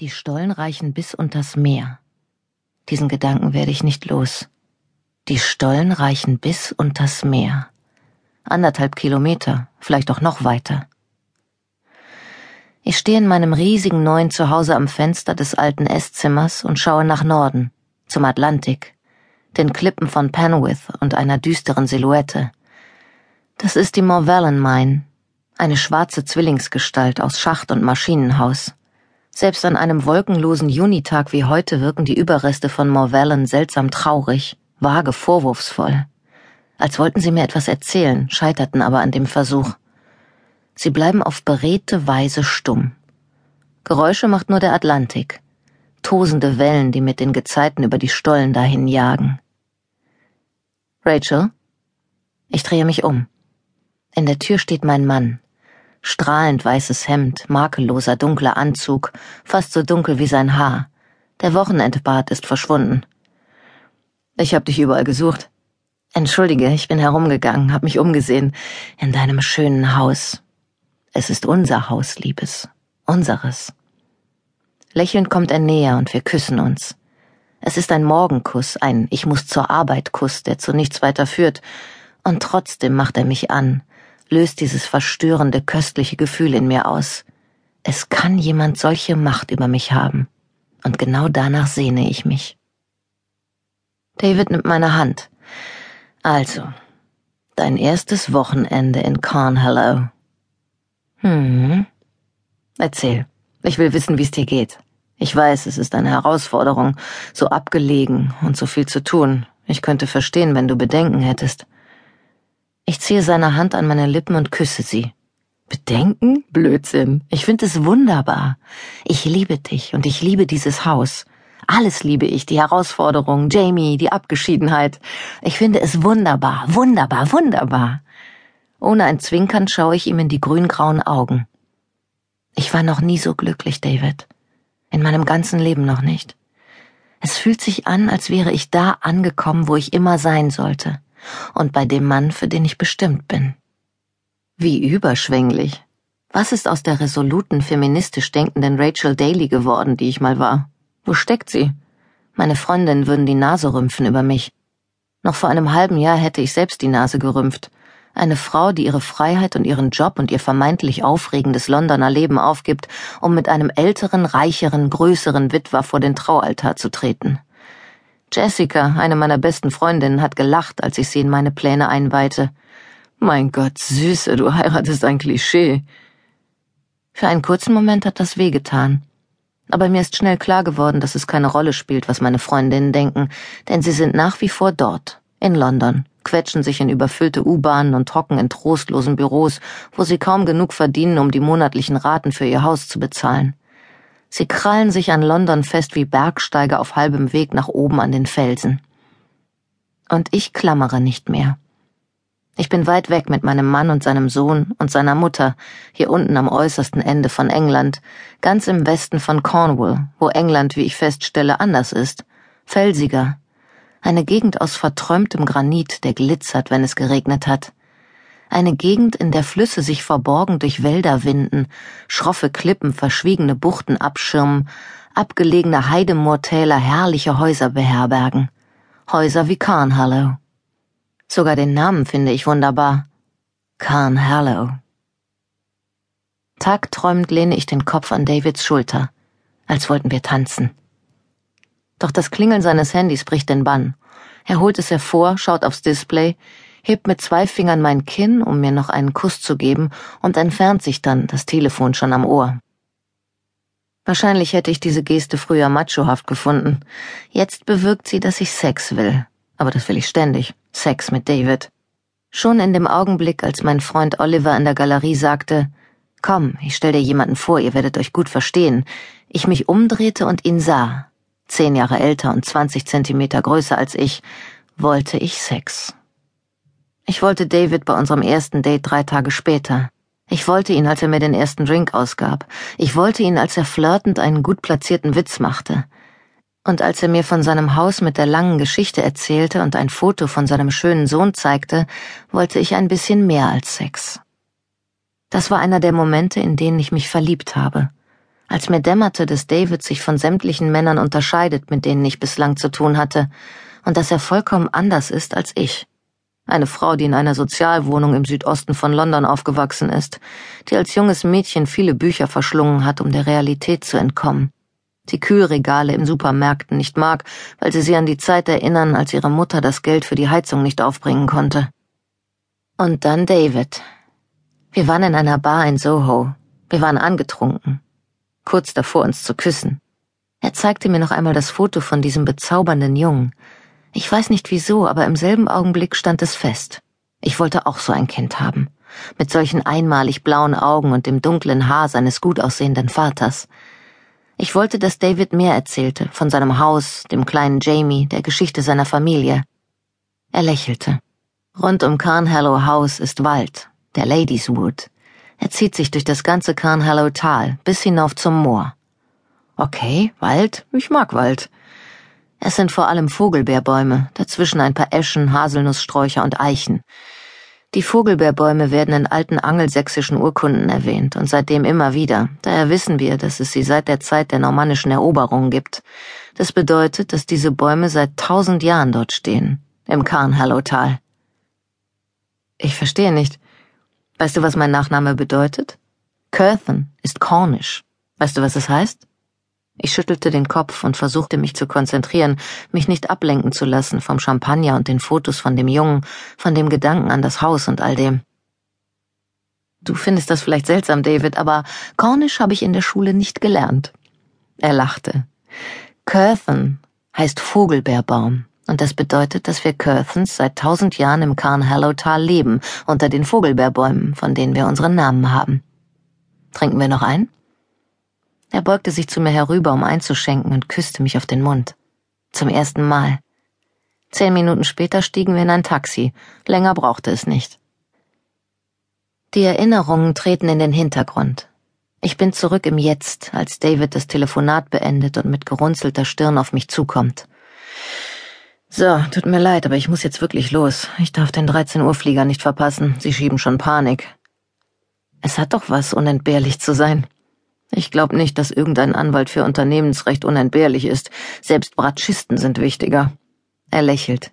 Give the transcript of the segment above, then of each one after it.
Die Stollen reichen bis unters Meer. Diesen Gedanken werde ich nicht los. Die Stollen reichen bis unters Meer. Anderthalb Kilometer, vielleicht auch noch weiter. Ich stehe in meinem riesigen neuen Zuhause am Fenster des alten Esszimmers und schaue nach Norden, zum Atlantik, den Klippen von Penwith und einer düsteren Silhouette. Das ist die Morvellan Mine, eine schwarze Zwillingsgestalt aus Schacht und Maschinenhaus. Selbst an einem wolkenlosen Junitag wie heute wirken die Überreste von Morvellen seltsam traurig, vage vorwurfsvoll. Als wollten sie mir etwas erzählen, scheiterten aber an dem Versuch. Sie bleiben auf beredte Weise stumm. Geräusche macht nur der Atlantik. Tosende Wellen, die mit den Gezeiten über die Stollen dahin jagen. Rachel? Ich drehe mich um. In der Tür steht mein Mann, strahlend weißes Hemd, makelloser dunkler Anzug, fast so dunkel wie sein Haar. Der Wochenendbart ist verschwunden. Ich hab dich überall gesucht. Entschuldige, ich bin herumgegangen, hab mich umgesehen. In deinem schönen Haus. Es ist unser Haus, Liebes. Unseres. Lächelnd kommt er näher und wir küssen uns. Es ist ein Morgenkuss, ein Ich muss zur Arbeit Kuss, der zu nichts weiter führt. Und trotzdem macht er mich an, löst dieses verstörende, köstliche Gefühl in mir aus. Es kann jemand solche Macht über mich haben. Und genau danach sehne ich mich. David nimmt meine Hand. Also, dein erstes Wochenende in Cornhallow. Hm. Erzähl. Ich will wissen, wie es dir geht. Ich weiß, es ist eine Herausforderung, so abgelegen und so viel zu tun. Ich könnte verstehen, wenn du Bedenken hättest. Ich ziehe seine Hand an meine Lippen und küsse sie. Bedenken? Blödsinn. Ich finde es wunderbar. Ich liebe dich und ich liebe dieses Haus. Alles liebe ich, die Herausforderung, Jamie, die Abgeschiedenheit. Ich finde es wunderbar, wunderbar, wunderbar. Ohne ein Zwinkern schaue ich ihm in die grüngrauen Augen. Ich war noch nie so glücklich, David. In meinem ganzen Leben noch nicht. Es fühlt sich an, als wäre ich da angekommen, wo ich immer sein sollte und bei dem Mann, für den ich bestimmt bin. Wie überschwänglich. Was ist aus der resoluten, feministisch denkenden Rachel Daly geworden, die ich mal war? Wo steckt sie? Meine Freundinnen würden die Nase rümpfen über mich. Noch vor einem halben Jahr hätte ich selbst die Nase gerümpft. Eine Frau, die ihre Freiheit und ihren Job und ihr vermeintlich aufregendes Londoner Leben aufgibt, um mit einem älteren, reicheren, größeren Witwer vor den Traualtar zu treten. Jessica, eine meiner besten Freundinnen, hat gelacht, als ich sie in meine Pläne einweihte. Mein Gott, Süße, du heiratest ein Klischee. Für einen kurzen Moment hat das wehgetan. Aber mir ist schnell klar geworden, dass es keine Rolle spielt, was meine Freundinnen denken, denn sie sind nach wie vor dort, in London, quetschen sich in überfüllte U-Bahnen und hocken in trostlosen Büros, wo sie kaum genug verdienen, um die monatlichen Raten für ihr Haus zu bezahlen. Sie krallen sich an London fest wie Bergsteiger auf halbem Weg nach oben an den Felsen. Und ich klammere nicht mehr. Ich bin weit weg mit meinem Mann und seinem Sohn und seiner Mutter, hier unten am äußersten Ende von England, ganz im Westen von Cornwall, wo England, wie ich feststelle, anders ist, felsiger. Eine Gegend aus verträumtem Granit, der glitzert, wenn es geregnet hat eine Gegend, in der Flüsse sich verborgen durch Wälder winden, schroffe Klippen verschwiegene Buchten abschirmen, abgelegene Heidemoortäler herrliche Häuser beherbergen. Häuser wie Carnhallow. Sogar den Namen finde ich wunderbar. Carnhallow. Tagträumend lehne ich den Kopf an Davids Schulter, als wollten wir tanzen. Doch das Klingeln seines Handys bricht den Bann. Er holt es hervor, schaut aufs Display, hebt mit zwei Fingern mein Kinn, um mir noch einen Kuss zu geben, und entfernt sich dann, das Telefon schon am Ohr. Wahrscheinlich hätte ich diese Geste früher machohaft gefunden. Jetzt bewirkt sie, dass ich Sex will. Aber das will ich ständig. Sex mit David. Schon in dem Augenblick, als mein Freund Oliver in der Galerie sagte, Komm, ich stell dir jemanden vor, ihr werdet euch gut verstehen, ich mich umdrehte und ihn sah, zehn Jahre älter und zwanzig Zentimeter größer als ich, wollte ich Sex. Ich wollte David bei unserem ersten Date drei Tage später. Ich wollte ihn, als er mir den ersten Drink ausgab. Ich wollte ihn, als er flirtend einen gut platzierten Witz machte. Und als er mir von seinem Haus mit der langen Geschichte erzählte und ein Foto von seinem schönen Sohn zeigte, wollte ich ein bisschen mehr als Sex. Das war einer der Momente, in denen ich mich verliebt habe. als mir dämmerte, dass David sich von sämtlichen Männern unterscheidet, mit denen ich bislang zu tun hatte, und dass er vollkommen anders ist als ich. Eine Frau, die in einer Sozialwohnung im Südosten von London aufgewachsen ist, die als junges Mädchen viele Bücher verschlungen hat, um der Realität zu entkommen, die Kühlregale im Supermärkten nicht mag, weil sie sie an die Zeit erinnern, als ihre Mutter das Geld für die Heizung nicht aufbringen konnte. Und dann David. Wir waren in einer Bar in Soho. Wir waren angetrunken. Kurz davor, uns zu küssen. Er zeigte mir noch einmal das Foto von diesem bezaubernden Jungen, ich weiß nicht wieso, aber im selben Augenblick stand es fest. Ich wollte auch so ein Kind haben. Mit solchen einmalig blauen Augen und dem dunklen Haar seines gut aussehenden Vaters. Ich wollte, dass David mehr erzählte, von seinem Haus, dem kleinen Jamie, der Geschichte seiner Familie. Er lächelte. Rund um Carnhallow House ist Wald, der Ladies Wood. Er zieht sich durch das ganze Carnhallow Tal bis hinauf zum Moor. Okay, Wald, ich mag Wald. Es sind vor allem Vogelbeerbäume, dazwischen ein paar Eschen, Haselnusssträucher und Eichen. Die Vogelbeerbäume werden in alten angelsächsischen Urkunden erwähnt und seitdem immer wieder. Daher wissen wir, dass es sie seit der Zeit der normannischen Eroberungen gibt. Das bedeutet, dass diese Bäume seit tausend Jahren dort stehen, im Carnhallow-Tal. Ich verstehe nicht. Weißt du, was mein Nachname bedeutet? Curthen ist Cornish. Weißt du, was es heißt? Ich schüttelte den Kopf und versuchte mich zu konzentrieren, mich nicht ablenken zu lassen vom Champagner und den Fotos von dem Jungen, von dem Gedanken an das Haus und all dem. Du findest das vielleicht seltsam, David, aber Cornish habe ich in der Schule nicht gelernt. Er lachte. Curthen heißt Vogelbeerbaum, und das bedeutet, dass wir Curthens seit tausend Jahren im Carnhallow-Tal leben, unter den Vogelbeerbäumen, von denen wir unseren Namen haben. Trinken wir noch ein? Er beugte sich zu mir herüber, um einzuschenken und küsste mich auf den Mund. Zum ersten Mal. Zehn Minuten später stiegen wir in ein Taxi. Länger brauchte es nicht. Die Erinnerungen treten in den Hintergrund. Ich bin zurück im Jetzt, als David das Telefonat beendet und mit gerunzelter Stirn auf mich zukommt. So, tut mir leid, aber ich muss jetzt wirklich los. Ich darf den 13 Uhr Flieger nicht verpassen. Sie schieben schon Panik. Es hat doch was, unentbehrlich zu sein. Ich glaube nicht, dass irgendein Anwalt für Unternehmensrecht unentbehrlich ist. Selbst Bratschisten sind wichtiger. Er lächelt.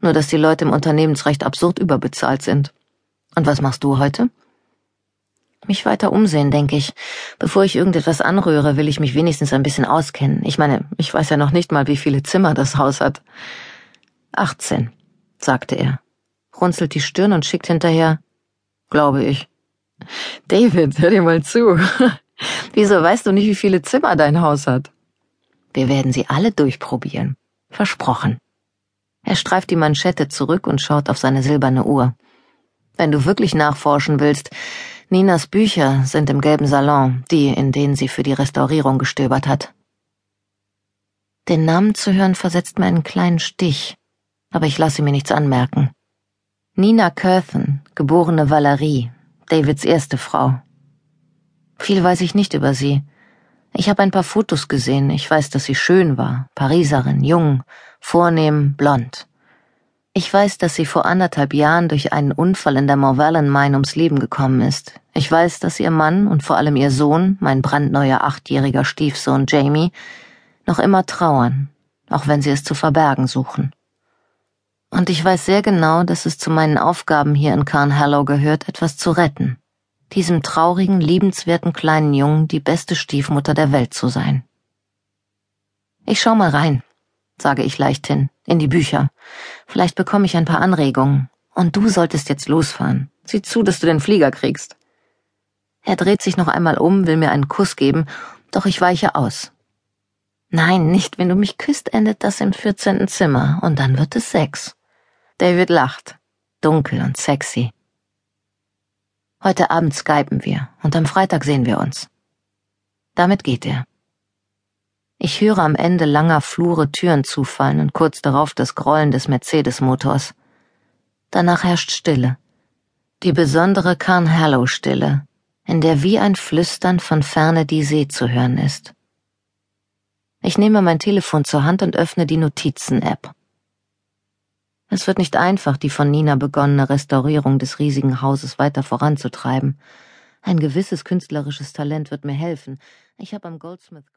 Nur, dass die Leute im Unternehmensrecht absurd überbezahlt sind. Und was machst du heute? Mich weiter umsehen, denke ich. Bevor ich irgendetwas anrühre, will ich mich wenigstens ein bisschen auskennen. Ich meine, ich weiß ja noch nicht mal, wie viele Zimmer das Haus hat. Achtzehn, sagte er, runzelt die Stirn und schickt hinterher, glaube ich. David, hör dir mal zu. Wieso weißt du nicht, wie viele Zimmer dein Haus hat? Wir werden sie alle durchprobieren. Versprochen. Er streift die Manschette zurück und schaut auf seine silberne Uhr. Wenn du wirklich nachforschen willst, Ninas Bücher sind im gelben Salon, die, in denen sie für die Restaurierung gestöbert hat. Den Namen zu hören versetzt mir einen kleinen Stich, aber ich lasse mir nichts anmerken. Nina Curthen, geborene Valerie, Davids erste Frau, viel weiß ich nicht über sie. Ich habe ein paar Fotos gesehen. Ich weiß, dass sie schön war, Pariserin, jung, vornehm, blond. Ich weiß, dass sie vor anderthalb Jahren durch einen Unfall in der Morvallen Mine ums Leben gekommen ist. Ich weiß, dass ihr Mann und vor allem ihr Sohn, mein brandneuer achtjähriger Stiefsohn Jamie, noch immer trauern, auch wenn sie es zu verbergen suchen. Und ich weiß sehr genau, dass es zu meinen Aufgaben hier in Carnhallow gehört, etwas zu retten diesem traurigen, liebenswerten kleinen Jungen die beste Stiefmutter der Welt zu sein. Ich schau mal rein, sage ich leichthin, in die Bücher. Vielleicht bekomme ich ein paar Anregungen. Und du solltest jetzt losfahren. Sieh zu, dass du den Flieger kriegst. Er dreht sich noch einmal um, will mir einen Kuss geben, doch ich weiche aus. Nein, nicht, wenn du mich küsst, endet das im vierzehnten Zimmer, und dann wird es sechs. David lacht, dunkel und sexy. Heute Abend skypen wir und am Freitag sehen wir uns. Damit geht er. Ich höre am Ende langer Flure Türen zufallen und kurz darauf das Grollen des Mercedes-Motors. Danach herrscht Stille. Die besondere Carnhallow-Stille, in der wie ein Flüstern von ferne die See zu hören ist. Ich nehme mein Telefon zur Hand und öffne die Notizen-App. Es wird nicht einfach, die von Nina begonnene Restaurierung des riesigen Hauses weiter voranzutreiben. Ein gewisses künstlerisches Talent wird mir helfen. Ich habe am Goldsmith